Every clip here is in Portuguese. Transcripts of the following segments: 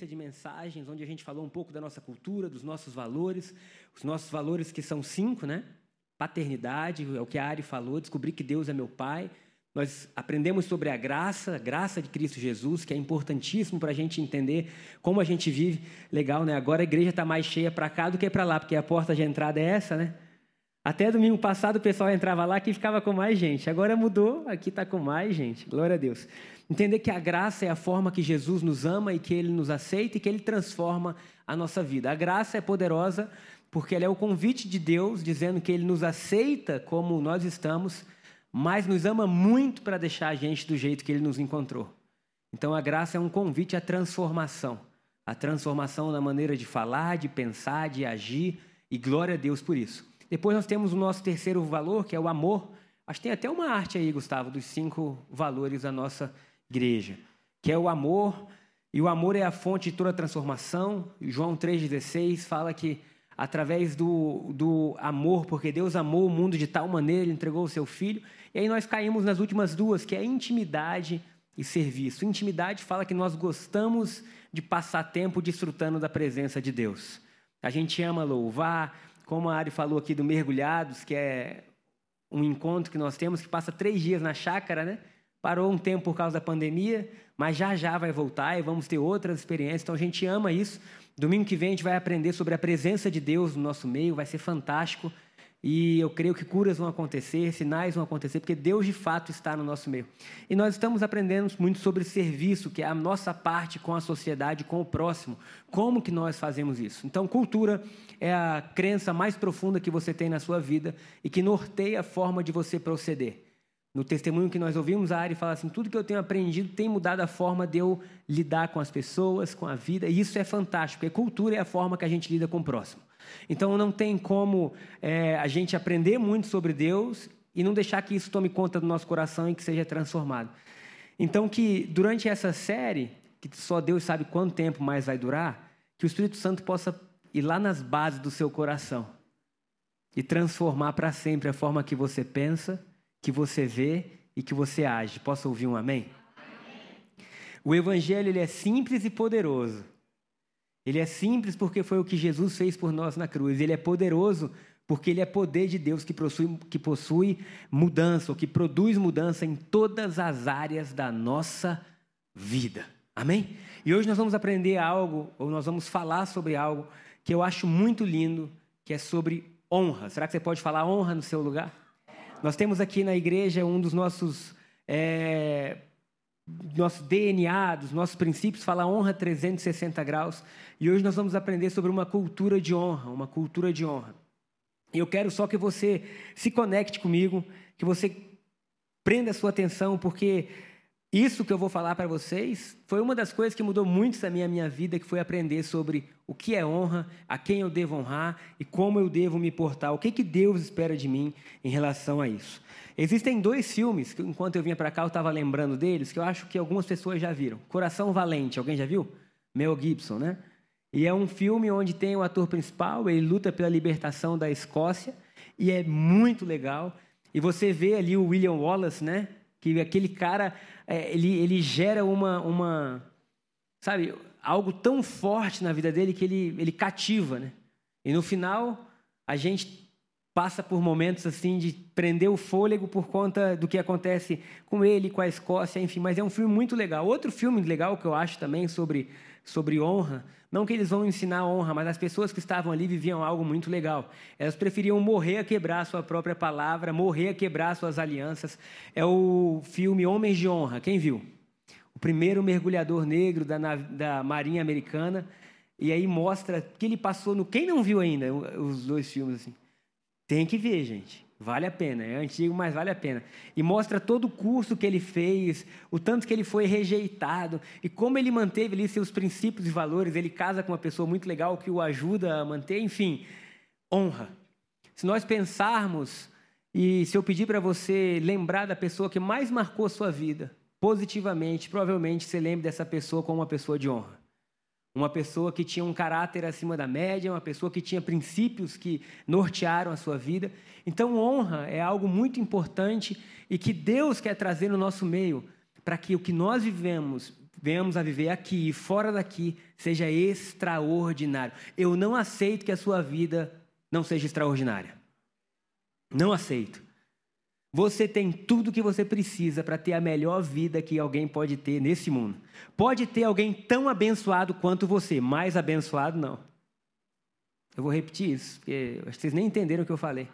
Sequência de mensagens onde a gente falou um pouco da nossa cultura, dos nossos valores, os nossos valores que são cinco, né? Paternidade, é o que a Ari falou, descobrir que Deus é meu pai. Nós aprendemos sobre a graça, a graça de Cristo Jesus, que é importantíssimo para a gente entender como a gente vive. Legal, né? Agora a igreja está mais cheia para cá do que para lá, porque a porta de entrada é essa, né? Até domingo passado o pessoal entrava lá que ficava com mais gente. Agora mudou, aqui está com mais gente. Glória a Deus. Entender que a graça é a forma que Jesus nos ama e que ele nos aceita e que ele transforma a nossa vida. A graça é poderosa porque ela é o convite de Deus dizendo que ele nos aceita como nós estamos, mas nos ama muito para deixar a gente do jeito que ele nos encontrou. Então a graça é um convite à transformação. A transformação na maneira de falar, de pensar, de agir, e glória a Deus por isso. Depois nós temos o nosso terceiro valor, que é o amor. Acho que tem até uma arte aí, Gustavo, dos cinco valores da nossa igreja, que é o amor, e o amor é a fonte de toda transformação. João 3,16 fala que através do, do amor, porque Deus amou o mundo de tal maneira, Ele entregou o seu Filho. E aí nós caímos nas últimas duas, que é intimidade e serviço. Intimidade fala que nós gostamos de passar tempo desfrutando da presença de Deus. A gente ama louvar, como a Ari falou aqui do Mergulhados, que é um encontro que nós temos que passa três dias na chácara, né? Parou um tempo por causa da pandemia, mas já já vai voltar e vamos ter outras experiências. Então a gente ama isso. Domingo que vem a gente vai aprender sobre a presença de Deus no nosso meio, vai ser fantástico. E eu creio que curas vão acontecer, sinais vão acontecer, porque Deus de fato está no nosso meio. E nós estamos aprendendo muito sobre serviço, que é a nossa parte com a sociedade, com o próximo. Como que nós fazemos isso? Então, cultura é a crença mais profunda que você tem na sua vida e que norteia a forma de você proceder. No testemunho que nós ouvimos, a Ari fala assim: tudo que eu tenho aprendido tem mudado a forma de eu lidar com as pessoas, com a vida, e isso é fantástico, porque cultura é a forma que a gente lida com o próximo. Então não tem como é, a gente aprender muito sobre Deus e não deixar que isso tome conta do nosso coração e que seja transformado. Então que durante essa série, que só Deus sabe quanto tempo mais vai durar, que o Espírito Santo possa ir lá nas bases do seu coração e transformar para sempre a forma que você pensa que você vê e que você age. Posso ouvir um amém? amém? O evangelho ele é simples e poderoso. Ele é simples porque foi o que Jesus fez por nós na cruz. Ele é poderoso porque ele é poder de Deus que possui, que possui mudança, ou que produz mudança em todas as áreas da nossa vida. Amém? E hoje nós vamos aprender algo, ou nós vamos falar sobre algo que eu acho muito lindo, que é sobre honra. Será que você pode falar honra no seu lugar? Nós temos aqui na igreja um dos nossos é, nosso DNA, dos nossos princípios, fala honra 360 graus. E hoje nós vamos aprender sobre uma cultura de honra, uma cultura de honra. E eu quero só que você se conecte comigo, que você prenda a sua atenção, porque isso que eu vou falar para vocês foi uma das coisas que mudou muito também a minha vida, que foi aprender sobre o que é honra, a quem eu devo honrar e como eu devo me portar, o que, que Deus espera de mim em relação a isso. Existem dois filmes, que enquanto eu vinha para cá eu estava lembrando deles, que eu acho que algumas pessoas já viram. Coração Valente, alguém já viu? Mel Gibson, né? E é um filme onde tem o ator principal, ele luta pela libertação da Escócia, e é muito legal. E você vê ali o William Wallace, né? Que aquele cara, é, ele, ele gera uma, uma, sabe, algo tão forte na vida dele que ele, ele cativa, né? E no final, a gente passa por momentos assim de prender o fôlego por conta do que acontece com ele, com a Escócia, enfim, mas é um filme muito legal. Outro filme legal que eu acho também sobre, sobre honra, não que eles vão ensinar honra, mas as pessoas que estavam ali viviam algo muito legal. Elas preferiam morrer a quebrar a sua própria palavra, morrer a quebrar suas alianças. É o filme Homens de Honra, quem viu? O primeiro mergulhador negro da, da Marinha Americana, e aí mostra que ele passou no. Quem não viu ainda os dois filmes assim? Tem que ver, gente. Vale a pena, é antigo, mas vale a pena. E mostra todo o curso que ele fez, o tanto que ele foi rejeitado e como ele manteve ali seus princípios e valores. Ele casa com uma pessoa muito legal que o ajuda a manter, enfim, honra. Se nós pensarmos e se eu pedir para você lembrar da pessoa que mais marcou sua vida positivamente, provavelmente você lembre dessa pessoa como uma pessoa de honra. Uma pessoa que tinha um caráter acima da média, uma pessoa que tinha princípios que nortearam a sua vida. Então, honra é algo muito importante e que Deus quer trazer no nosso meio para que o que nós vivemos, venhamos a viver aqui e fora daqui, seja extraordinário. Eu não aceito que a sua vida não seja extraordinária. Não aceito. Você tem tudo que você precisa para ter a melhor vida que alguém pode ter nesse mundo. Pode ter alguém tão abençoado quanto você, mais abençoado não. Eu vou repetir isso, porque vocês nem entenderam o que eu falei.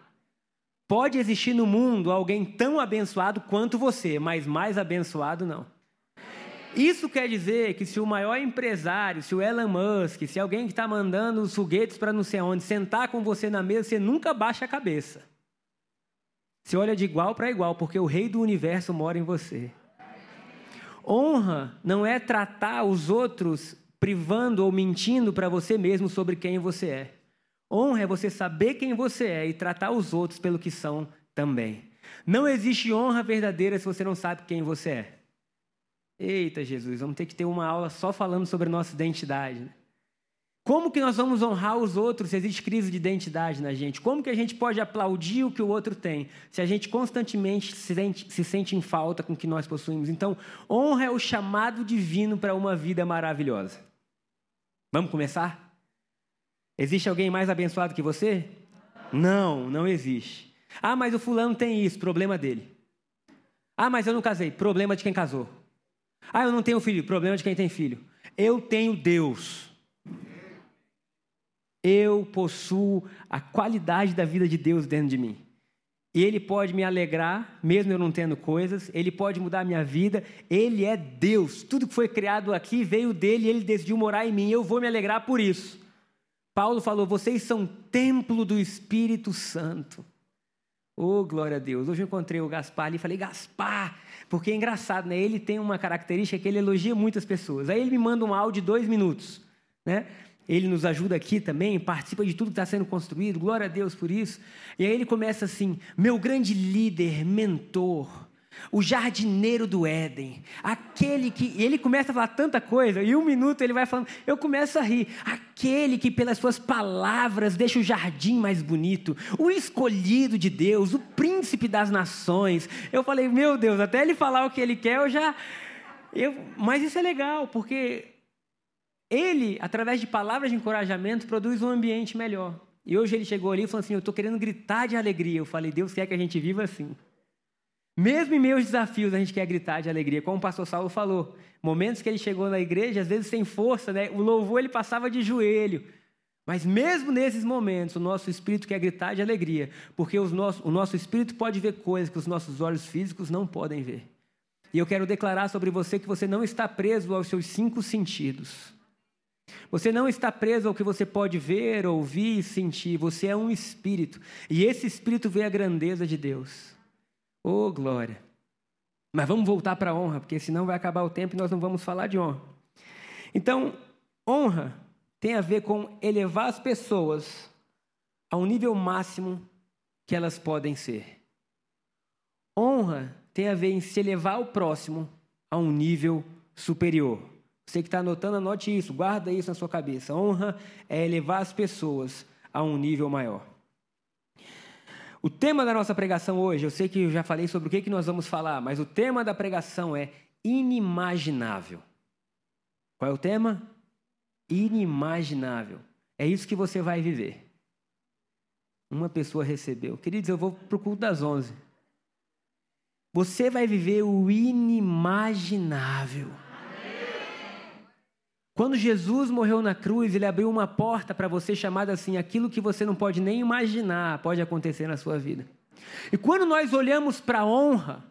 Pode existir no mundo alguém tão abençoado quanto você, mas mais abençoado não. Isso quer dizer que se o maior empresário, se o Elon Musk, se alguém que está mandando os foguetes para não sei onde, sentar com você na mesa, você nunca baixa a cabeça. Você olha de igual para igual, porque o rei do universo mora em você. Honra não é tratar os outros privando ou mentindo para você mesmo sobre quem você é. Honra é você saber quem você é e tratar os outros pelo que são também. Não existe honra verdadeira se você não sabe quem você é. Eita Jesus, vamos ter que ter uma aula só falando sobre nossa identidade. Né? Como que nós vamos honrar os outros se existe crise de identidade na gente? Como que a gente pode aplaudir o que o outro tem se a gente constantemente se sente, se sente em falta com o que nós possuímos? Então, honra é o chamado divino para uma vida maravilhosa. Vamos começar? Existe alguém mais abençoado que você? Não, não existe. Ah, mas o fulano tem isso, problema dele. Ah, mas eu não casei, problema de quem casou. Ah, eu não tenho filho, problema de quem tem filho. Eu tenho Deus. Eu possuo a qualidade da vida de Deus dentro de mim. E Ele pode me alegrar, mesmo eu não tendo coisas, Ele pode mudar a minha vida, Ele é Deus. Tudo que foi criado aqui veio dele, Ele decidiu morar em mim, eu vou me alegrar por isso. Paulo falou: vocês são templo do Espírito Santo. Oh, glória a Deus. Hoje eu encontrei o Gaspar ali e falei: Gaspar, porque é engraçado, né? Ele tem uma característica que ele elogia muitas pessoas. Aí ele me manda um áudio de dois minutos, né? Ele nos ajuda aqui também, participa de tudo que está sendo construído, glória a Deus por isso. E aí ele começa assim: meu grande líder, mentor, o jardineiro do Éden, aquele que. E ele começa a falar tanta coisa, e um minuto ele vai falando, eu começo a rir. Aquele que, pelas suas palavras, deixa o jardim mais bonito, o escolhido de Deus, o príncipe das nações. Eu falei, meu Deus, até ele falar o que ele quer, eu já. Eu, mas isso é legal, porque ele, através de palavras de encorajamento, produz um ambiente melhor. E hoje ele chegou ali e falou assim: Eu estou querendo gritar de alegria. Eu falei: Deus quer que a gente viva assim. Mesmo em meus desafios, a gente quer gritar de alegria. Como o pastor Saulo falou, momentos que ele chegou na igreja, às vezes sem força, né? o louvor ele passava de joelho. Mas mesmo nesses momentos, o nosso espírito quer gritar de alegria, porque nosso, o nosso espírito pode ver coisas que os nossos olhos físicos não podem ver. E eu quero declarar sobre você que você não está preso aos seus cinco sentidos. Você não está preso ao que você pode ver, ouvir e sentir. Você é um espírito. E esse espírito vê a grandeza de Deus. Oh, glória. Mas vamos voltar para a honra, porque senão vai acabar o tempo e nós não vamos falar de honra. Então, honra tem a ver com elevar as pessoas a um nível máximo que elas podem ser. Honra tem a ver em se elevar o próximo a um nível superior. Você que está anotando, anote isso, guarda isso na sua cabeça. Honra é elevar as pessoas a um nível maior. O tema da nossa pregação hoje, eu sei que eu já falei sobre o que, que nós vamos falar, mas o tema da pregação é inimaginável. Qual é o tema? Inimaginável. É isso que você vai viver. Uma pessoa recebeu. Queridos, eu vou para o culto das onze. Você vai viver o inimaginável. Quando Jesus morreu na cruz, ele abriu uma porta para você chamada assim, aquilo que você não pode nem imaginar pode acontecer na sua vida. E quando nós olhamos para a honra,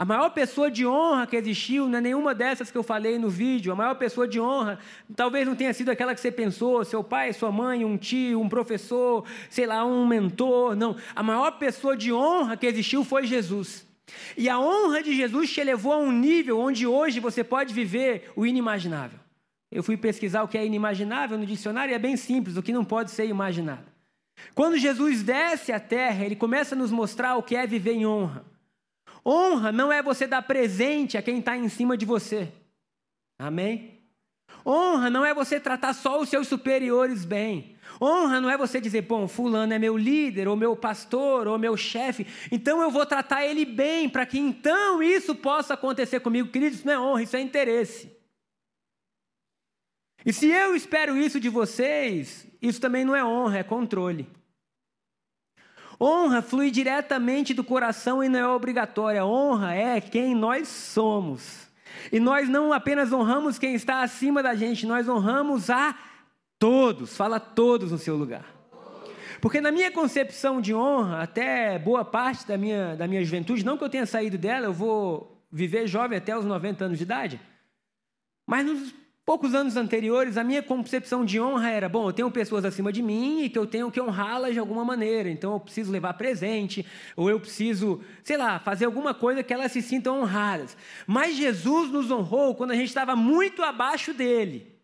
A maior pessoa de honra que existiu não é nenhuma dessas que eu falei no vídeo. A maior pessoa de honra talvez não tenha sido aquela que você pensou, seu pai, sua mãe, um tio, um professor, sei lá, um mentor. Não. A maior pessoa de honra que existiu foi Jesus. E a honra de Jesus te levou a um nível onde hoje você pode viver o inimaginável. Eu fui pesquisar o que é inimaginável no dicionário e é bem simples, o que não pode ser imaginado. Quando Jesus desce à terra, ele começa a nos mostrar o que é viver em honra. Honra não é você dar presente a quem está em cima de você. Amém? Honra não é você tratar só os seus superiores bem. Honra não é você dizer, bom, fulano é meu líder, ou meu pastor, ou meu chefe, então eu vou tratar ele bem, para que então isso possa acontecer comigo. Queridos, isso não é honra, isso é interesse. E se eu espero isso de vocês, isso também não é honra, é controle. Honra flui diretamente do coração e não é obrigatória. Honra é quem nós somos. E nós não apenas honramos quem está acima da gente, nós honramos a todos. Fala todos no seu lugar. Porque na minha concepção de honra, até boa parte da minha, da minha juventude, não que eu tenha saído dela, eu vou viver jovem até os 90 anos de idade, mas nos Poucos anos anteriores, a minha concepção de honra era: bom, eu tenho pessoas acima de mim e que eu tenho que honrá-las de alguma maneira, então eu preciso levar presente, ou eu preciso, sei lá, fazer alguma coisa que elas se sintam honradas. Mas Jesus nos honrou quando a gente estava muito abaixo dele.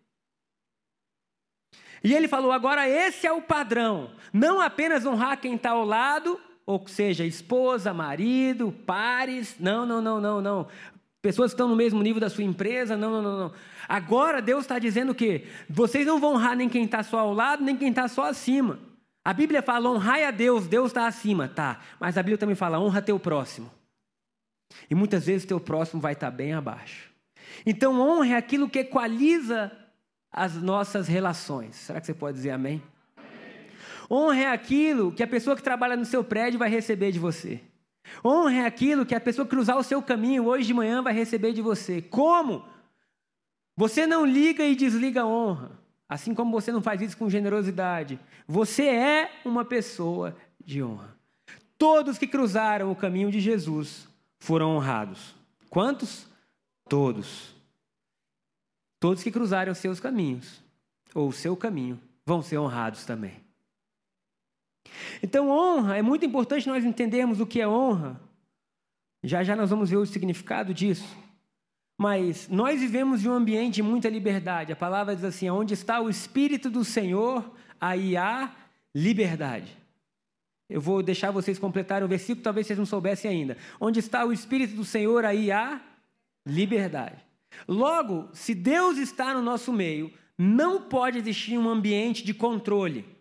E ele falou: agora esse é o padrão, não apenas honrar quem está ao lado, ou seja, esposa, marido, pares, não, não, não, não, não. Pessoas que estão no mesmo nível da sua empresa, não, não, não, não. Agora Deus está dizendo que vocês não vão honrar nem quem está só ao lado, nem quem está só acima. A Bíblia fala honrai a Deus, Deus está acima, tá. Mas a Bíblia também fala honra teu próximo. E muitas vezes teu próximo vai estar tá bem abaixo. Então honra é aquilo que equaliza as nossas relações. Será que você pode dizer amém? amém? Honra é aquilo que a pessoa que trabalha no seu prédio vai receber de você. Honra é aquilo que a pessoa cruzar o seu caminho hoje de manhã vai receber de você. Como? Você não liga e desliga a honra, assim como você não faz isso com generosidade. Você é uma pessoa de honra. Todos que cruzaram o caminho de Jesus foram honrados. Quantos? Todos. Todos que cruzaram os seus caminhos, ou o seu caminho, vão ser honrados também. Então, honra, é muito importante nós entendermos o que é honra. Já já nós vamos ver o significado disso. Mas nós vivemos em um ambiente de muita liberdade. A palavra diz assim: onde está o Espírito do Senhor, aí há liberdade. Eu vou deixar vocês completarem o versículo, talvez vocês não soubessem ainda. Onde está o Espírito do Senhor, aí há liberdade. Logo, se Deus está no nosso meio, não pode existir um ambiente de controle.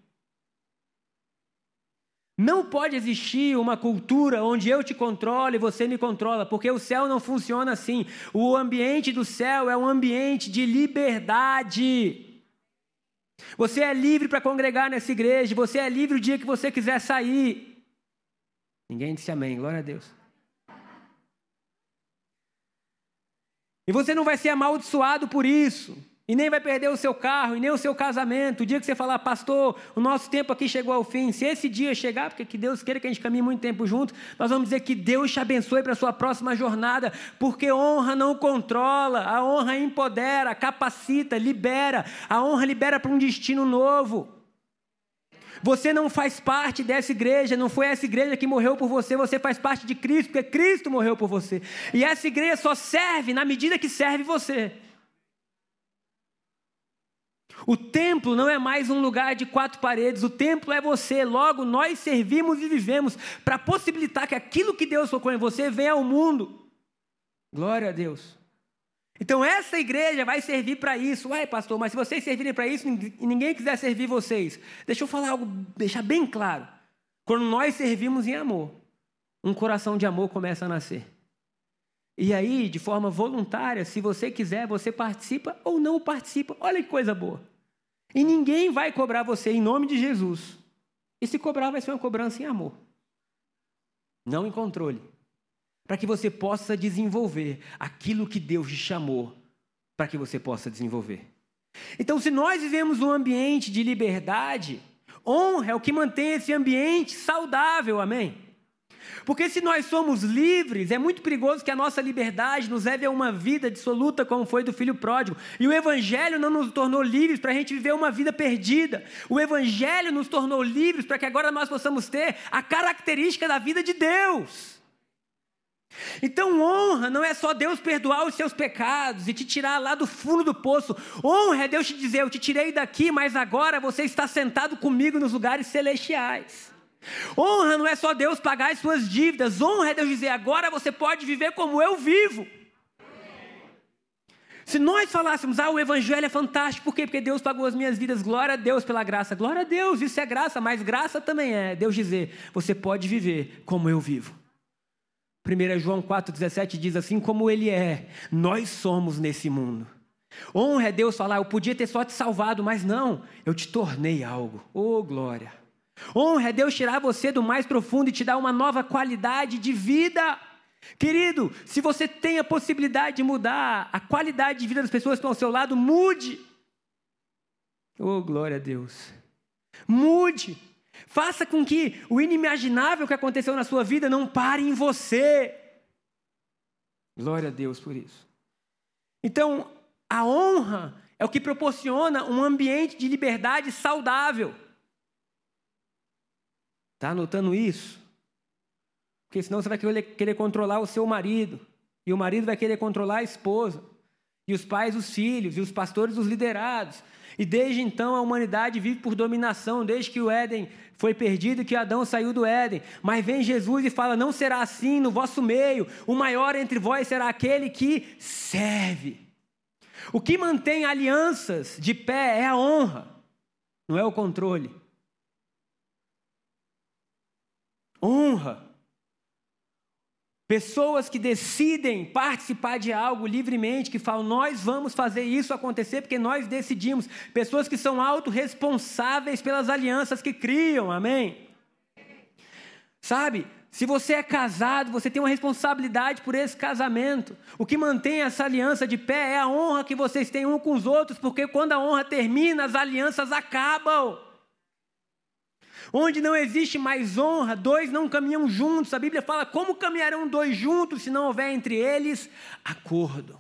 Não pode existir uma cultura onde eu te controlo e você me controla, porque o céu não funciona assim. O ambiente do céu é um ambiente de liberdade. Você é livre para congregar nessa igreja, você é livre o dia que você quiser sair. Ninguém disse amém, glória a Deus. E você não vai ser amaldiçoado por isso. E nem vai perder o seu carro, e nem o seu casamento. O dia que você falar, pastor, o nosso tempo aqui chegou ao fim. Se esse dia chegar, porque que Deus queira que a gente caminhe muito tempo junto, nós vamos dizer que Deus te abençoe para a sua próxima jornada, porque honra não controla, a honra empodera, capacita, libera. A honra libera para um destino novo. Você não faz parte dessa igreja, não foi essa igreja que morreu por você, você faz parte de Cristo, porque Cristo morreu por você. E essa igreja só serve na medida que serve você. O templo não é mais um lugar de quatro paredes, o templo é você. Logo, nós servimos e vivemos para possibilitar que aquilo que Deus colocou em você venha ao mundo. Glória a Deus. Então, essa igreja vai servir para isso. Uai, pastor, mas se vocês servirem para isso e ninguém quiser servir vocês, deixa eu falar algo, deixar bem claro. Quando nós servimos em amor, um coração de amor começa a nascer. E aí, de forma voluntária, se você quiser, você participa ou não participa. Olha que coisa boa. E ninguém vai cobrar você em nome de Jesus. E se cobrar, vai ser uma cobrança em amor, não em controle. Para que você possa desenvolver aquilo que Deus te chamou para que você possa desenvolver. Então, se nós vivemos um ambiente de liberdade, honra é o que mantém esse ambiente saudável, amém? Porque se nós somos livres, é muito perigoso que a nossa liberdade nos leve a uma vida dissoluta, como foi do filho pródigo. E o Evangelho não nos tornou livres para a gente viver uma vida perdida. O Evangelho nos tornou livres para que agora nós possamos ter a característica da vida de Deus. Então, honra não é só Deus perdoar os seus pecados e te tirar lá do fundo do poço. Honra é Deus te dizer: Eu te tirei daqui, mas agora você está sentado comigo nos lugares celestiais. Honra não é só Deus pagar as suas dívidas, honra é Deus dizer: agora você pode viver como eu vivo. Se nós falássemos, ah, o Evangelho é fantástico, por quê? Porque Deus pagou as minhas vidas, glória a Deus pela graça, glória a Deus, isso é graça, mas graça também é Deus dizer: você pode viver como eu vivo. 1 João 4,17 diz assim: como Ele é, nós somos nesse mundo. Honra é Deus falar, eu podia ter só te salvado, mas não, eu te tornei algo. Oh, glória. Honra é Deus tirar você do mais profundo e te dar uma nova qualidade de vida. Querido, se você tem a possibilidade de mudar a qualidade de vida das pessoas que estão ao seu lado, mude. Oh, glória a Deus. Mude. Faça com que o inimaginável que aconteceu na sua vida não pare em você. Glória a Deus por isso. Então, a honra é o que proporciona um ambiente de liberdade saudável. Está anotando isso? Porque senão você vai querer controlar o seu marido. E o marido vai querer controlar a esposa. E os pais, os filhos. E os pastores, os liderados. E desde então a humanidade vive por dominação, desde que o Éden foi perdido e que Adão saiu do Éden. Mas vem Jesus e fala: Não será assim no vosso meio. O maior entre vós será aquele que serve. O que mantém alianças de pé é a honra, não é o controle. Honra. Pessoas que decidem participar de algo livremente, que falam, nós vamos fazer isso acontecer porque nós decidimos. Pessoas que são autorresponsáveis pelas alianças que criam, amém? Sabe, se você é casado, você tem uma responsabilidade por esse casamento. O que mantém essa aliança de pé é a honra que vocês têm um com os outros, porque quando a honra termina, as alianças acabam. Onde não existe mais honra, dois não caminham juntos. A Bíblia fala: como caminharão dois juntos se não houver entre eles acordo?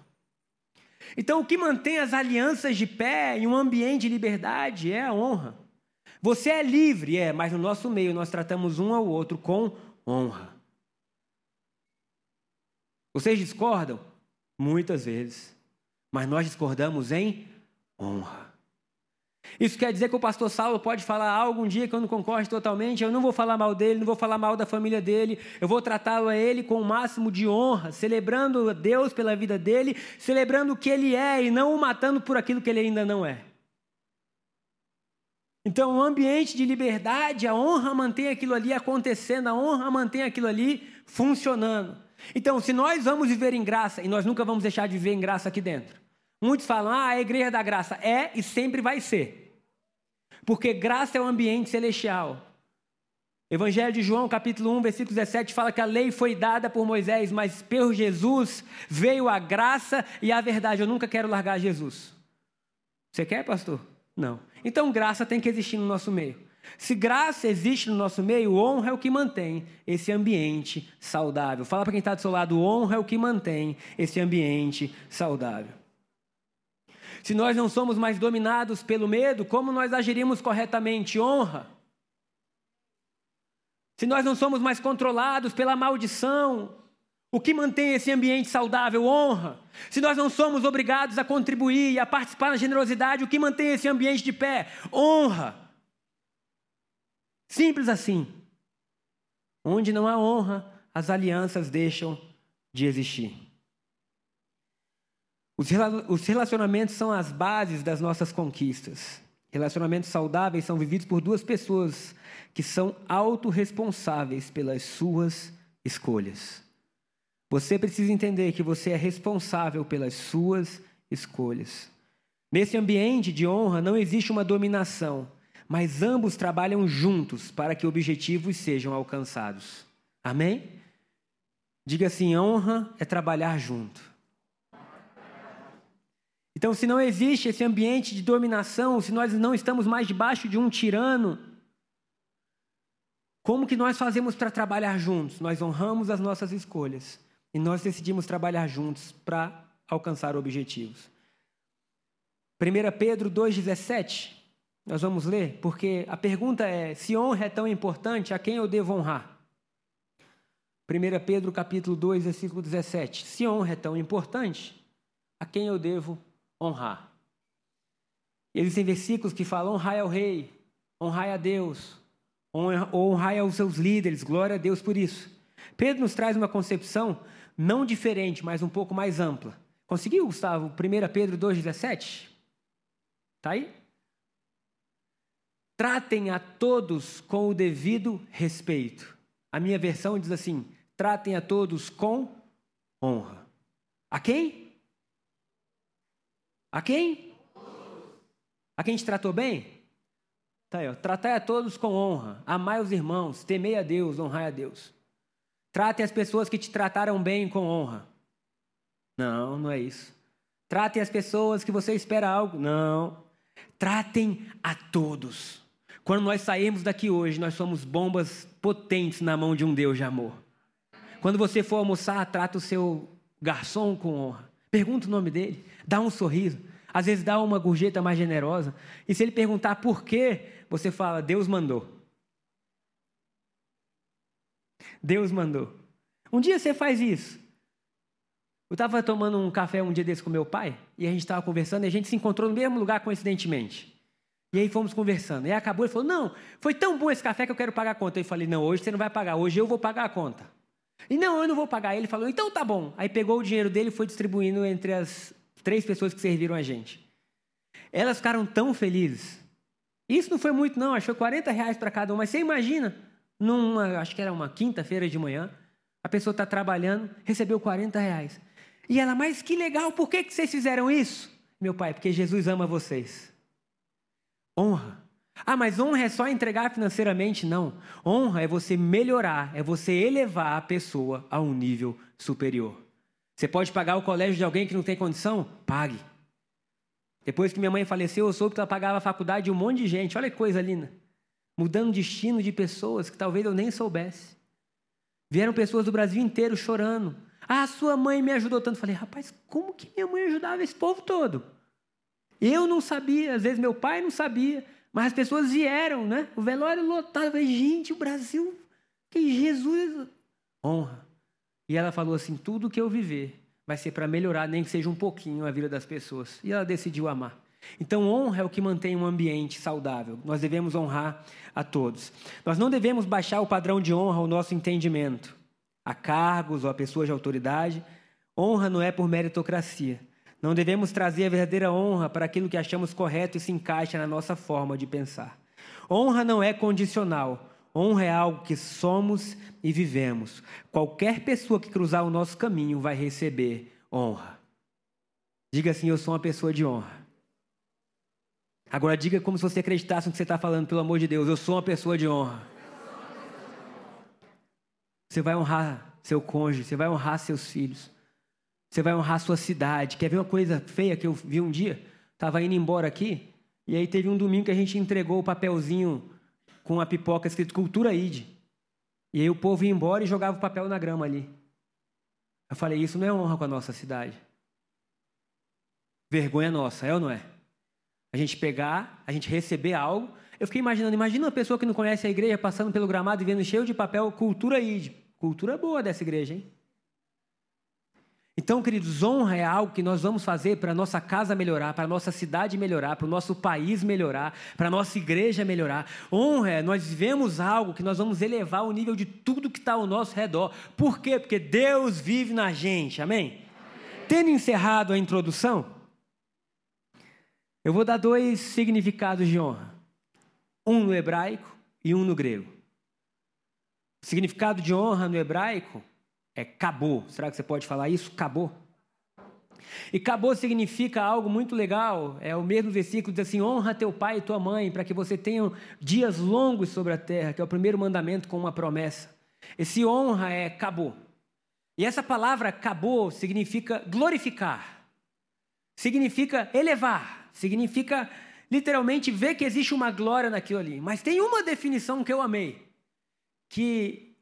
Então, o que mantém as alianças de pé em um ambiente de liberdade é a honra. Você é livre, é, mas no nosso meio nós tratamos um ao outro com honra. Vocês discordam? Muitas vezes. Mas nós discordamos em honra. Isso quer dizer que o pastor Saulo pode falar algo um dia que eu não concordo totalmente, eu não vou falar mal dele, não vou falar mal da família dele, eu vou tratá-lo a ele com o máximo de honra, celebrando a Deus pela vida dele, celebrando o que ele é e não o matando por aquilo que ele ainda não é. Então, o ambiente de liberdade, a honra mantém aquilo ali acontecendo, a honra mantém aquilo ali funcionando. Então, se nós vamos viver em graça, e nós nunca vamos deixar de viver em graça aqui dentro, Muitos falam, ah, a igreja da graça. É e sempre vai ser. Porque graça é um ambiente celestial. Evangelho de João, capítulo 1, versículo 17, fala que a lei foi dada por Moisés, mas por Jesus veio a graça e a verdade. Eu nunca quero largar Jesus. Você quer, pastor? Não. Então, graça tem que existir no nosso meio. Se graça existe no nosso meio, honra é o que mantém esse ambiente saudável. Fala para quem está do seu lado: honra é o que mantém esse ambiente saudável. Se nós não somos mais dominados pelo medo, como nós agiríamos corretamente? Honra. Se nós não somos mais controlados pela maldição, o que mantém esse ambiente saudável? Honra. Se nós não somos obrigados a contribuir e a participar na generosidade, o que mantém esse ambiente de pé? Honra. Simples assim. Onde não há honra, as alianças deixam de existir. Os relacionamentos são as bases das nossas conquistas. Relacionamentos saudáveis são vividos por duas pessoas que são autorresponsáveis pelas suas escolhas. Você precisa entender que você é responsável pelas suas escolhas. Nesse ambiente de honra não existe uma dominação, mas ambos trabalham juntos para que objetivos sejam alcançados. Amém? Diga assim: honra é trabalhar junto. Então, se não existe esse ambiente de dominação, se nós não estamos mais debaixo de um tirano, Como que nós fazemos para trabalhar juntos? Nós honramos as nossas escolhas e nós decidimos trabalhar juntos para alcançar objetivos. 1 Pedro 2,17, nós vamos ler, porque a pergunta é: se honra é tão importante, a quem eu devo honrar? 1 Pedro capítulo 2, versículo 17. Se honra é tão importante, a quem eu devo honrar? Existem versículos que falam: honrai ao rei, honrai a Deus, honrai aos seus líderes, glória a Deus por isso. Pedro nos traz uma concepção não diferente, mas um pouco mais ampla. Conseguiu, Gustavo? 1 Pedro 2,17? Está aí? Tratem a todos com o devido respeito. A minha versão diz assim: tratem a todos com honra. A quem? A quem? A quem te tratou bem? Tá aí, ó. Tratai a todos com honra. Amai os irmãos. Temei a Deus. Honrai a Deus. Tratem as pessoas que te trataram bem com honra. Não, não é isso. Tratem as pessoas que você espera algo. Não. Tratem a todos. Quando nós sairmos daqui hoje, nós somos bombas potentes na mão de um Deus de amor. Quando você for almoçar, trata o seu garçom com honra. Pergunta o nome dele, dá um sorriso. Às vezes dá uma gorjeta mais generosa. E se ele perguntar por quê, você fala: Deus mandou. Deus mandou. Um dia você faz isso. Eu estava tomando um café um dia desse com meu pai, e a gente estava conversando, e a gente se encontrou no mesmo lugar coincidentemente. E aí fomos conversando. E acabou, ele falou: Não, foi tão bom esse café que eu quero pagar a conta. Eu falei: Não, hoje você não vai pagar, hoje eu vou pagar a conta. E não, eu não vou pagar. Ele falou: Então tá bom. Aí pegou o dinheiro dele e foi distribuindo entre as três pessoas que serviram a gente. Elas ficaram tão felizes. Isso não foi muito, não, achou 40 reais para cada um. Mas você imagina, numa, acho que era uma quinta-feira de manhã, a pessoa está trabalhando, recebeu 40 reais. E ela, mas que legal, por que, que vocês fizeram isso? Meu pai, porque Jesus ama vocês. Honra. Ah, mas honra é só entregar financeiramente? Não. Honra é você melhorar, é você elevar a pessoa a um nível superior. Você pode pagar o colégio de alguém que não tem condição? Pague. Depois que minha mãe faleceu, eu soube que ela pagava a faculdade de um monte de gente. Olha que coisa linda. Mudando destino de pessoas que talvez eu nem soubesse. Vieram pessoas do Brasil inteiro chorando, ah, sua mãe me ajudou tanto. Falei, rapaz, como que minha mãe ajudava esse povo todo? Eu não sabia, às vezes meu pai não sabia, mas as pessoas vieram, né? O velório lotado. Eu falei, gente, o Brasil, que Jesus honra. E ela falou assim: tudo que eu viver vai ser para melhorar, nem que seja um pouquinho a vida das pessoas. E ela decidiu amar. Então, honra é o que mantém um ambiente saudável. Nós devemos honrar a todos. Nós não devemos baixar o padrão de honra ao nosso entendimento a cargos ou a pessoas de autoridade. Honra não é por meritocracia. Não devemos trazer a verdadeira honra para aquilo que achamos correto e se encaixa na nossa forma de pensar. Honra não é condicional. Honra é algo que somos e vivemos. Qualquer pessoa que cruzar o nosso caminho vai receber honra. Diga assim: Eu sou uma pessoa de honra. Agora diga como se você acreditasse no que você está falando, pelo amor de Deus. Eu sou uma pessoa de honra. Você vai honrar seu cônjuge, você vai honrar seus filhos. Você vai honrar sua cidade. Quer ver uma coisa feia que eu vi um dia? Estava indo embora aqui, e aí teve um domingo que a gente entregou o papelzinho com a pipoca escrito Cultura ID. E aí o povo ia embora e jogava o papel na grama ali. Eu falei, isso não é honra com a nossa cidade. Vergonha nossa, é ou não é? A gente pegar, a gente receber algo eu fiquei imaginando, imagina uma pessoa que não conhece a igreja passando pelo gramado e vendo cheio de papel cultura ID. Cultura boa dessa igreja, hein? Então, queridos, honra é algo que nós vamos fazer para a nossa casa melhorar, para a nossa cidade melhorar, para o nosso país melhorar, para a nossa igreja melhorar. Honra é nós vivemos algo que nós vamos elevar o nível de tudo que está ao nosso redor. Por quê? Porque Deus vive na gente, amém? amém? Tendo encerrado a introdução, eu vou dar dois significados de honra um no hebraico e um no grego. O significado de honra no hebraico é acabou. Será que você pode falar isso? Acabou. E acabou significa algo muito legal. É o mesmo versículo diz assim: honra teu pai e tua mãe, para que você tenha dias longos sobre a terra, que é o primeiro mandamento com uma promessa. Esse honra é acabou. E essa palavra acabou significa glorificar, significa elevar, significa literalmente ver que existe uma glória naquilo ali. Mas tem uma definição que eu amei, que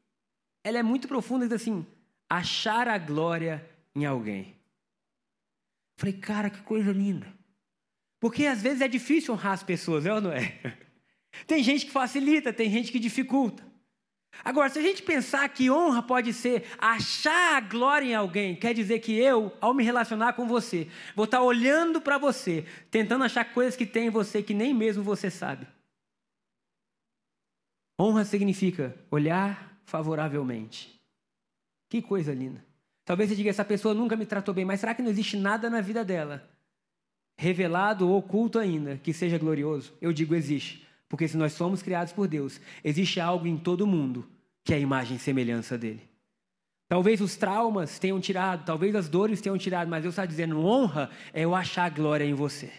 ela é muito profunda, diz assim, achar a glória em alguém. Falei, cara, que coisa linda. Porque às vezes é difícil honrar as pessoas, é ou não é? Tem gente que facilita, tem gente que dificulta. Agora, se a gente pensar que honra pode ser achar a glória em alguém, quer dizer que eu, ao me relacionar com você, vou estar olhando para você, tentando achar coisas que tem em você que nem mesmo você sabe. Honra significa olhar favoravelmente. Que coisa linda. Talvez você diga, essa pessoa nunca me tratou bem, mas será que não existe nada na vida dela, revelado ou oculto ainda, que seja glorioso? Eu digo, existe. Porque se nós somos criados por Deus, existe algo em todo mundo que é a imagem e semelhança dele. Talvez os traumas tenham tirado, talvez as dores tenham tirado, mas Deus está dizendo: honra é eu achar glória em você.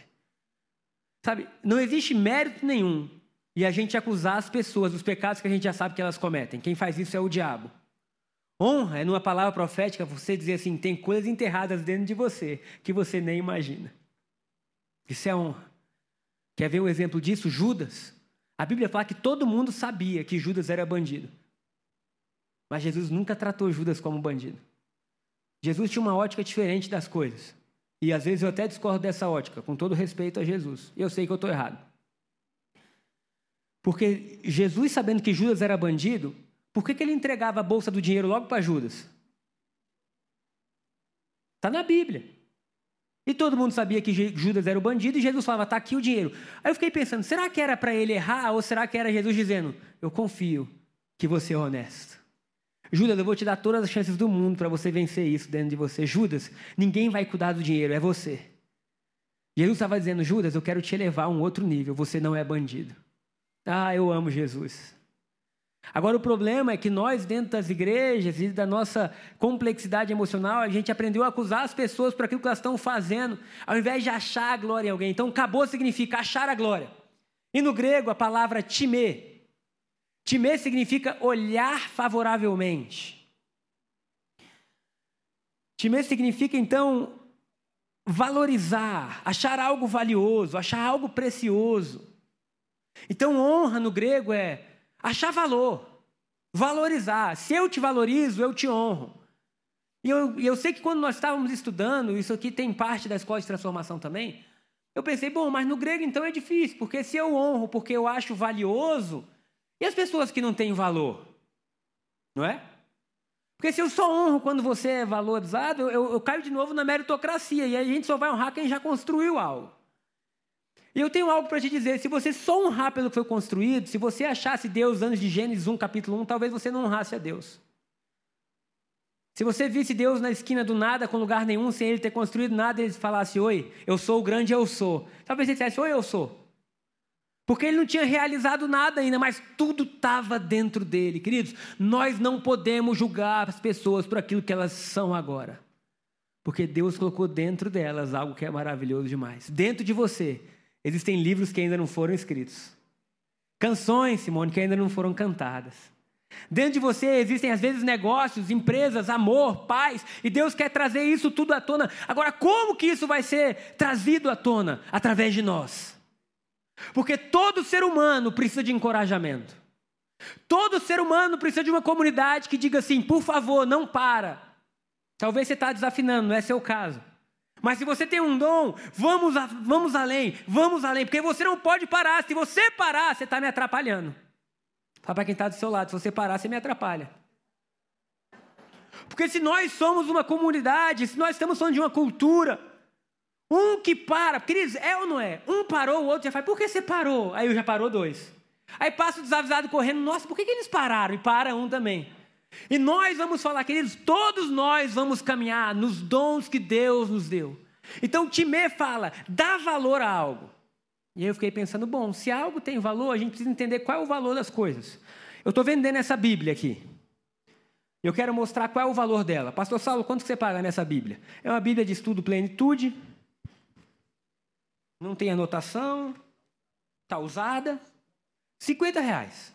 Sabe, não existe mérito nenhum e a gente acusar as pessoas dos pecados que a gente já sabe que elas cometem. Quem faz isso é o diabo. Honra é numa palavra profética você dizer assim: tem coisas enterradas dentro de você que você nem imagina. Isso é honra. Quer ver um exemplo disso? Judas. A Bíblia fala que todo mundo sabia que Judas era bandido. Mas Jesus nunca tratou Judas como bandido. Jesus tinha uma ótica diferente das coisas. E às vezes eu até discordo dessa ótica, com todo respeito a Jesus. Eu sei que eu estou errado. Porque Jesus, sabendo que Judas era bandido, por que, que ele entregava a bolsa do dinheiro logo para Judas? Está na Bíblia. E todo mundo sabia que Judas era o bandido e Jesus falava: está aqui o dinheiro. Aí eu fiquei pensando: será que era para ele errar ou será que era Jesus dizendo: eu confio que você é honesto? Judas, eu vou te dar todas as chances do mundo para você vencer isso dentro de você. Judas, ninguém vai cuidar do dinheiro, é você. Jesus estava dizendo: Judas, eu quero te elevar a um outro nível, você não é bandido. Ah, eu amo Jesus. Agora, o problema é que nós, dentro das igrejas e da nossa complexidade emocional, a gente aprendeu a acusar as pessoas por aquilo que elas estão fazendo, ao invés de achar a glória em alguém. Então, acabou significa achar a glória. E no grego, a palavra time. Time significa olhar favoravelmente. Time significa, então, valorizar, achar algo valioso, achar algo precioso. Então, honra no grego é achar valor, valorizar. Se eu te valorizo, eu te honro. E eu, eu sei que quando nós estávamos estudando, isso aqui tem parte da escola de transformação também, eu pensei, bom, mas no grego então é difícil, porque se eu honro porque eu acho valioso, e as pessoas que não têm valor? Não é? Porque se eu só honro quando você é valorizado, eu, eu, caio de novo na meritocracia, e aí a gente só vai honrar quem já construiu algo. E eu tenho algo para te dizer: se você só honrar pelo que foi construído, se você achasse Deus antes de Gênesis 1, capítulo 1, talvez você não honrasse a Deus. Se você visse Deus na esquina do nada, com lugar nenhum, sem ele ter construído nada, ele falasse: Oi, eu sou o grande eu sou. Talvez ele dissesse: Oi, eu sou. Porque ele não tinha realizado nada ainda, mas tudo estava dentro dele. Queridos, nós não podemos julgar as pessoas por aquilo que elas são agora. Porque Deus colocou dentro delas algo que é maravilhoso demais. Dentro de você Existem livros que ainda não foram escritos. Canções, Simone, que ainda não foram cantadas. Dentro de você existem às vezes negócios, empresas, amor, paz, e Deus quer trazer isso tudo à tona. Agora, como que isso vai ser trazido à tona? Através de nós. Porque todo ser humano precisa de encorajamento. Todo ser humano precisa de uma comunidade que diga assim: por favor, não para. Talvez você está desafinando, não é seu caso. Mas se você tem um dom, vamos, vamos além, vamos além, porque você não pode parar. Se você parar, você está me atrapalhando. Fala para quem está do seu lado, se você parar, você me atrapalha. Porque se nós somos uma comunidade, se nós estamos falando de uma cultura, um que para, queridos, é ou não é? Um parou, o outro já faz, por que você parou? Aí já parou dois. Aí passa o desavisado correndo, nossa, por que, que eles pararam? E para um também. E nós vamos falar, queridos, todos nós vamos caminhar nos dons que Deus nos deu. Então, Timé fala, dá valor a algo. E aí eu fiquei pensando, bom, se algo tem valor, a gente precisa entender qual é o valor das coisas. Eu estou vendendo essa Bíblia aqui. Eu quero mostrar qual é o valor dela. Pastor Saulo, quanto você paga nessa Bíblia? É uma Bíblia de estudo plenitude. Não tem anotação. Está usada. 50 reais.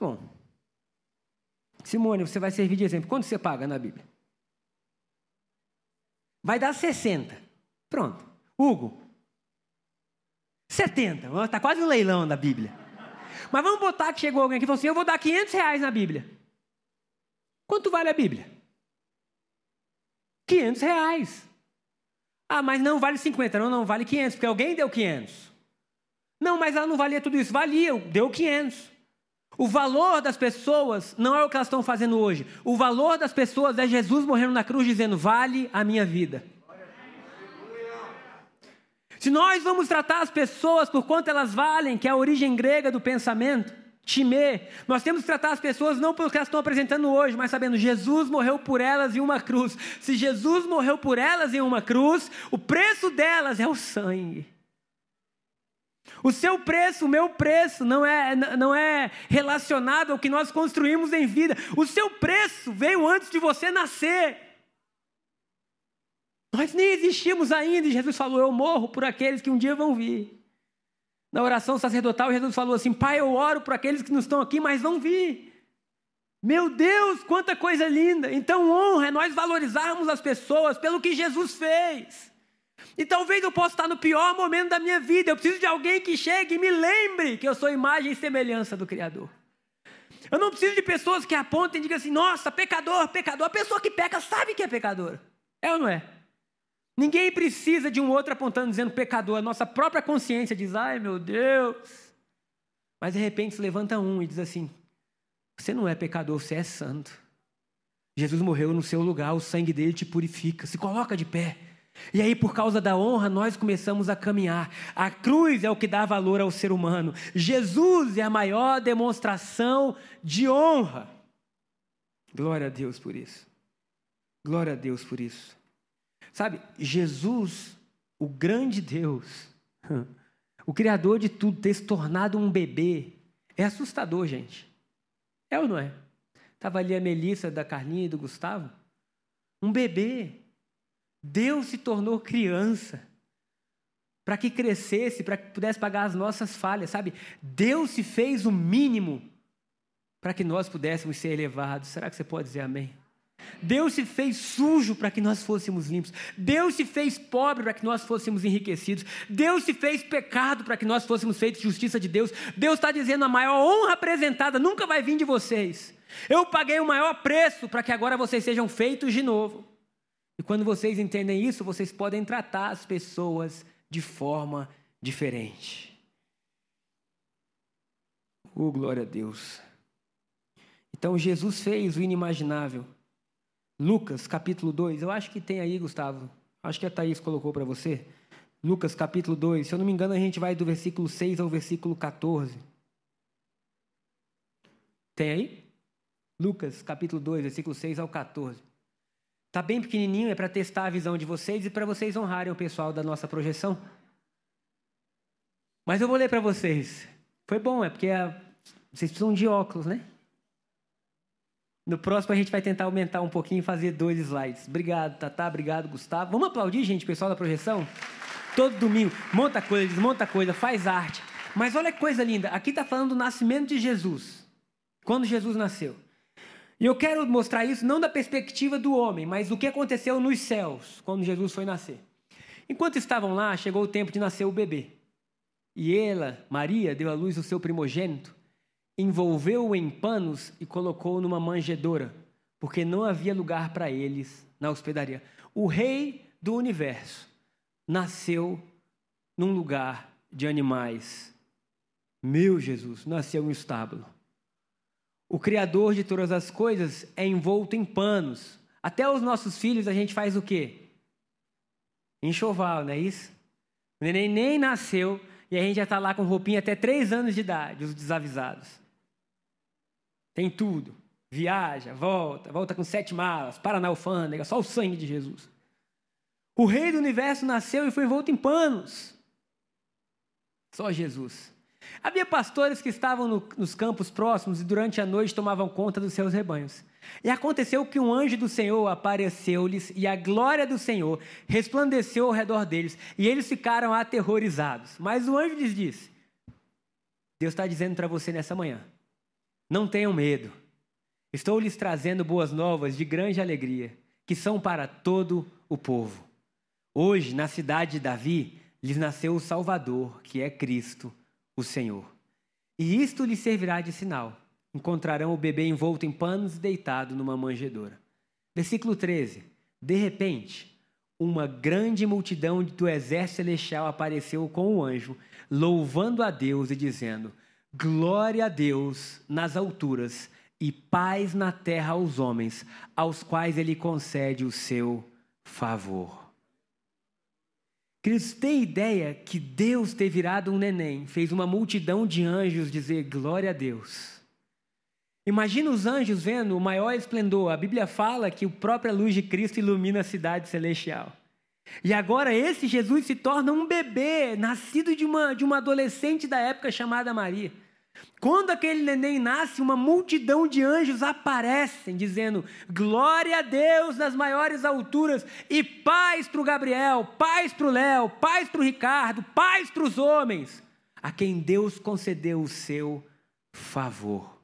Bom, Simone, você vai servir de exemplo. Quanto você paga na Bíblia? Vai dar 60. Pronto. Hugo? 70. Está quase um leilão da Bíblia. Mas vamos botar que chegou alguém aqui e falou assim: eu vou dar 500 reais na Bíblia. Quanto vale a Bíblia? 500 reais. Ah, mas não vale 50. Não, não, vale 500, porque alguém deu 500. Não, mas ela não valia tudo isso. Valia, deu 500. O valor das pessoas não é o que elas estão fazendo hoje. O valor das pessoas é Jesus morrendo na cruz dizendo: vale a minha vida. Se nós vamos tratar as pessoas por quanto elas valem, que é a origem grega do pensamento, time, nós temos que tratar as pessoas não pelo que elas estão apresentando hoje, mas sabendo Jesus morreu por elas em uma cruz. Se Jesus morreu por elas em uma cruz, o preço delas é o sangue. O seu preço, o meu preço, não é, não é relacionado ao que nós construímos em vida. O seu preço veio antes de você nascer. Nós nem existimos ainda, e Jesus falou: Eu morro por aqueles que um dia vão vir. Na oração sacerdotal, Jesus falou assim: Pai, eu oro por aqueles que não estão aqui, mas vão vir. Meu Deus, quanta coisa linda! Então, honra é nós valorizarmos as pessoas pelo que Jesus fez. E talvez eu possa estar no pior momento da minha vida. Eu preciso de alguém que chegue e me lembre que eu sou imagem e semelhança do Criador. Eu não preciso de pessoas que apontem e digam assim: nossa, pecador, pecador. A pessoa que peca sabe que é pecador. É ou não é? Ninguém precisa de um outro apontando dizendo pecador. A nossa própria consciência diz: ai meu Deus. Mas de repente se levanta um e diz assim: você não é pecador, você é santo. Jesus morreu no seu lugar, o sangue dele te purifica. Se coloca de pé. E aí, por causa da honra, nós começamos a caminhar. A cruz é o que dá valor ao ser humano. Jesus é a maior demonstração de honra. Glória a Deus por isso. Glória a Deus por isso. Sabe, Jesus, o grande Deus, o Criador de tudo, ter se tornado um bebê, é assustador, gente. É ou não é? Estava ali a Melissa, da Carlinha e do Gustavo. Um bebê. Deus se tornou criança para que crescesse, para que pudesse pagar as nossas falhas, sabe? Deus se fez o mínimo para que nós pudéssemos ser elevados. Será que você pode dizer amém? Deus se fez sujo para que nós fôssemos limpos. Deus se fez pobre para que nós fôssemos enriquecidos. Deus se fez pecado para que nós fôssemos feitos justiça de Deus. Deus está dizendo a maior honra apresentada nunca vai vir de vocês. Eu paguei o maior preço para que agora vocês sejam feitos de novo. E quando vocês entendem isso, vocês podem tratar as pessoas de forma diferente. Oh, glória a Deus. Então Jesus fez o inimaginável. Lucas capítulo 2, eu acho que tem aí, Gustavo. Acho que a Thaís colocou para você. Lucas capítulo 2, se eu não me engano, a gente vai do versículo 6 ao versículo 14. Tem aí? Lucas capítulo 2, versículo 6 ao 14. Está bem pequenininho, é para testar a visão de vocês e para vocês honrarem o pessoal da nossa projeção. Mas eu vou ler para vocês. Foi bom, é porque a... vocês precisam de óculos, né? No próximo a gente vai tentar aumentar um pouquinho e fazer dois slides. Obrigado, Tatá. Obrigado, Gustavo. Vamos aplaudir, gente, pessoal da projeção? Todo domingo. Monta coisa, desmonta coisa, faz arte. Mas olha que coisa linda. Aqui está falando do nascimento de Jesus. Quando Jesus nasceu. E eu quero mostrar isso não da perspectiva do homem, mas do que aconteceu nos céus, quando Jesus foi nascer. Enquanto estavam lá, chegou o tempo de nascer o bebê. E ela, Maria, deu à luz o seu primogênito, envolveu-o em panos e colocou numa manjedoura, porque não havia lugar para eles na hospedaria. O rei do universo nasceu num lugar de animais. Meu Jesus, nasceu em um estábulo. O Criador de todas as coisas é envolto em panos. Até os nossos filhos a gente faz o quê? Enxoval, não é isso? O neném nem nasceu e a gente já está lá com roupinha até três anos de idade, os desavisados. Tem tudo. Viaja, volta, volta com sete malas, para na alfândega, só o sangue de Jesus. O rei do universo nasceu e foi envolto em panos. Só Jesus. Havia pastores que estavam no, nos campos próximos e durante a noite tomavam conta dos seus rebanhos. E aconteceu que um anjo do Senhor apareceu-lhes e a glória do Senhor resplandeceu ao redor deles e eles ficaram aterrorizados. Mas o anjo lhes disse: Deus está dizendo para você nessa manhã: não tenham medo. Estou lhes trazendo boas novas de grande alegria, que são para todo o povo. Hoje, na cidade de Davi, lhes nasceu o Salvador, que é Cristo o Senhor. e isto lhe servirá de sinal. Encontrarão o bebê envolto em panos e deitado numa manjedoura. Versículo 13. De repente, uma grande multidão do exército celestial apareceu com o anjo, louvando a Deus e dizendo: Glória a Deus nas alturas e paz na terra aos homens, aos quais ele concede o seu favor. Queridos, tem ideia que Deus ter virado um neném, fez uma multidão de anjos dizer glória a Deus. Imagina os anjos vendo o maior esplendor. A Bíblia fala que a própria luz de Cristo ilumina a cidade celestial. E agora esse Jesus se torna um bebê, nascido de uma, de uma adolescente da época chamada Maria. Quando aquele neném nasce, uma multidão de anjos aparecem, dizendo: Glória a Deus nas maiores alturas, e paz para o Gabriel, paz para o Léo, paz para o Ricardo, paz para os homens, a quem Deus concedeu o seu favor.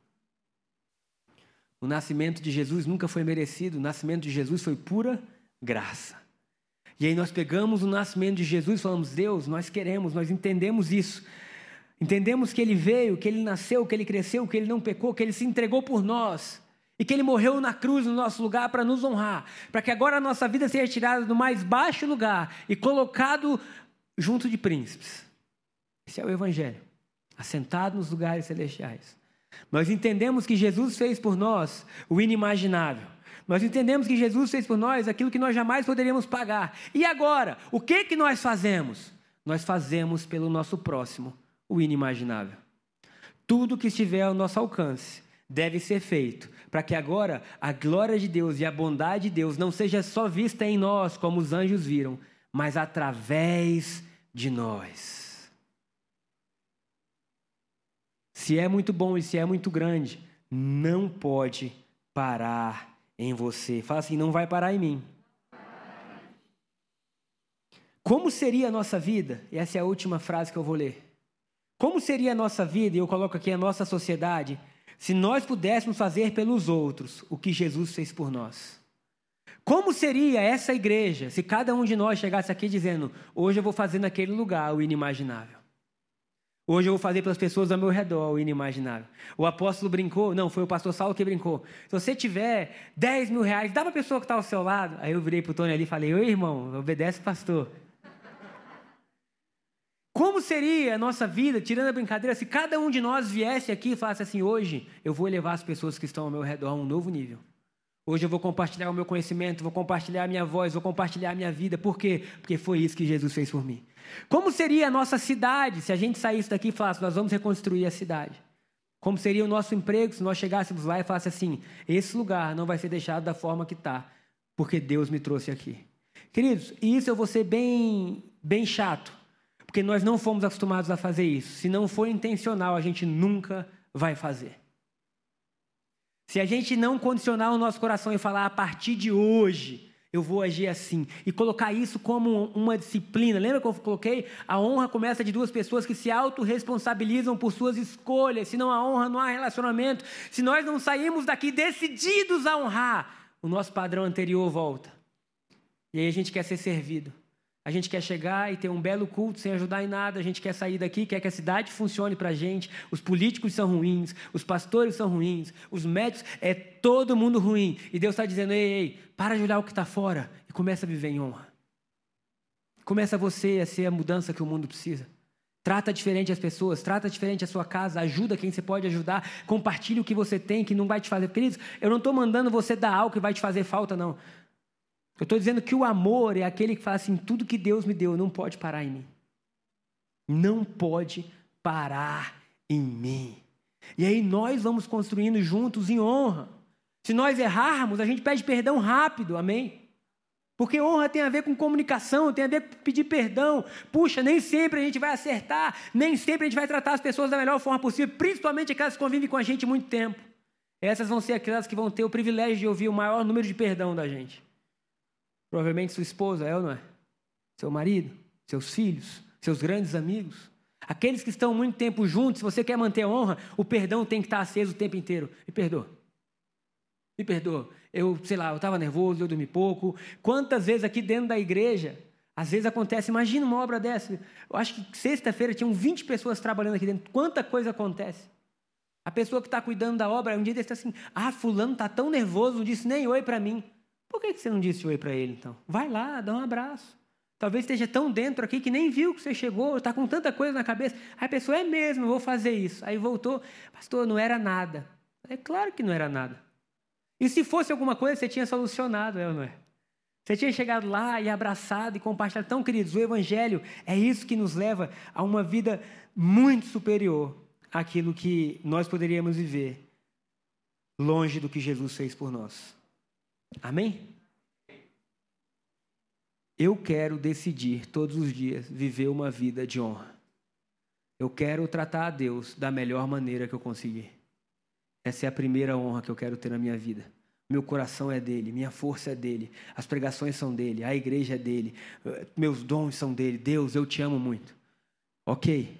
O nascimento de Jesus nunca foi merecido, o nascimento de Jesus foi pura graça. E aí nós pegamos o nascimento de Jesus e falamos: Deus, nós queremos, nós entendemos isso. Entendemos que ele veio, que ele nasceu, que ele cresceu, que ele não pecou, que ele se entregou por nós. E que ele morreu na cruz no nosso lugar para nos honrar, para que agora a nossa vida seja tirada do mais baixo lugar e colocado junto de príncipes. Esse é o Evangelho, assentado nos lugares celestiais. Nós entendemos que Jesus fez por nós o inimaginável. Nós entendemos que Jesus fez por nós aquilo que nós jamais poderíamos pagar. E agora, o que que nós fazemos? Nós fazemos pelo nosso próximo o inimaginável. Tudo que estiver ao nosso alcance deve ser feito para que agora a glória de Deus e a bondade de Deus não seja só vista em nós, como os anjos viram, mas através de nós. Se é muito bom e se é muito grande, não pode parar em você. Fala assim: não vai parar em mim. Como seria a nossa vida? Essa é a última frase que eu vou ler. Como seria a nossa vida, e eu coloco aqui a nossa sociedade, se nós pudéssemos fazer pelos outros o que Jesus fez por nós? Como seria essa igreja se cada um de nós chegasse aqui dizendo: hoje eu vou fazer naquele lugar o inimaginável? Hoje eu vou fazer pelas pessoas ao meu redor o inimaginável. O apóstolo brincou, não, foi o pastor Saulo que brincou. Se você tiver 10 mil reais, dá para a pessoa que está ao seu lado. Aí eu virei para o Tony ali e falei: Oi, irmão, obedece o pastor. Como seria a nossa vida, tirando a brincadeira, se cada um de nós viesse aqui e falasse assim: hoje eu vou levar as pessoas que estão ao meu redor a um novo nível. Hoje eu vou compartilhar o meu conhecimento, vou compartilhar a minha voz, vou compartilhar a minha vida. Por quê? Porque foi isso que Jesus fez por mim. Como seria a nossa cidade se a gente saísse daqui e falasse: nós vamos reconstruir a cidade? Como seria o nosso emprego se nós chegássemos lá e falasse assim: esse lugar não vai ser deixado da forma que está, porque Deus me trouxe aqui. Queridos, isso eu vou ser bem, bem chato. Porque nós não fomos acostumados a fazer isso. Se não for intencional, a gente nunca vai fazer. Se a gente não condicionar o nosso coração e falar a partir de hoje, eu vou agir assim. E colocar isso como uma disciplina. Lembra que eu coloquei? A honra começa de duas pessoas que se autorresponsabilizam por suas escolhas. Se não há honra, não há relacionamento. Se nós não sairmos daqui decididos a honrar, o nosso padrão anterior volta. E aí a gente quer ser servido. A gente quer chegar e ter um belo culto sem ajudar em nada. A gente quer sair daqui, quer que a cidade funcione para a gente. Os políticos são ruins, os pastores são ruins, os médicos, é todo mundo ruim. E Deus está dizendo: ei, ei, para de olhar o que está fora e começa a viver em honra. Começa você a ser a mudança que o mundo precisa. Trata diferente as pessoas, trata diferente a sua casa, ajuda quem você pode ajudar, compartilhe o que você tem que não vai te fazer. Queridos, eu não estou mandando você dar algo que vai te fazer falta, não. Eu estou dizendo que o amor é aquele que fala assim: tudo que Deus me deu não pode parar em mim. Não pode parar em mim. E aí nós vamos construindo juntos em honra. Se nós errarmos, a gente pede perdão rápido, amém? Porque honra tem a ver com comunicação, tem a ver com pedir perdão. Puxa, nem sempre a gente vai acertar, nem sempre a gente vai tratar as pessoas da melhor forma possível, principalmente aquelas que convivem com a gente muito tempo. Essas vão ser aquelas que vão ter o privilégio de ouvir o maior número de perdão da gente. Provavelmente sua esposa é ou não é? Seu marido, seus filhos, seus grandes amigos. Aqueles que estão muito tempo juntos, se você quer manter a honra, o perdão tem que estar aceso o tempo inteiro. Me perdoa. Me perdoa. Eu, sei lá, eu estava nervoso, eu dormi pouco. Quantas vezes aqui dentro da igreja Às vezes acontece, imagina uma obra dessa. Eu acho que sexta-feira tinham 20 pessoas trabalhando aqui dentro. Quanta coisa acontece. A pessoa que está cuidando da obra, um dia desse assim, ah, fulano está tão nervoso, não disse nem oi para mim. Por que você não disse oi para ele, então? Vai lá, dá um abraço. Talvez esteja tão dentro aqui que nem viu que você chegou, está com tanta coisa na cabeça. Aí a pessoa, é mesmo, vou fazer isso. Aí voltou, pastor, não era nada. É claro que não era nada. E se fosse alguma coisa, você tinha solucionado, é ou não é? Você tinha chegado lá e abraçado e compartilhado. Então, queridos, o Evangelho é isso que nos leva a uma vida muito superior àquilo que nós poderíamos viver longe do que Jesus fez por nós. Amém? Eu quero decidir todos os dias viver uma vida de honra. Eu quero tratar a Deus da melhor maneira que eu conseguir. Essa é a primeira honra que eu quero ter na minha vida. Meu coração é dele, minha força é dele, as pregações são dele, a igreja é dele, meus dons são dele. Deus, eu te amo muito. Ok,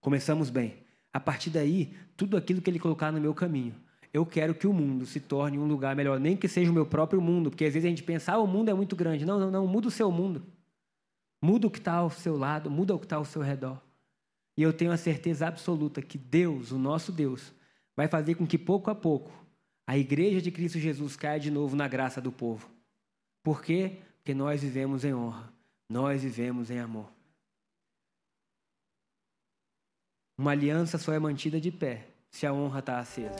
começamos bem. A partir daí, tudo aquilo que ele colocar no meu caminho, eu quero que o mundo se torne um lugar melhor, nem que seja o meu próprio mundo, porque às vezes a gente pensa, ah, o mundo é muito grande. Não, não, não, muda o seu mundo. Muda o que está ao seu lado, muda o que está ao seu redor. E eu tenho a certeza absoluta que Deus, o nosso Deus, vai fazer com que pouco a pouco a igreja de Cristo Jesus caia de novo na graça do povo. Por quê? Porque nós vivemos em honra, nós vivemos em amor. Uma aliança só é mantida de pé se a honra está acesa.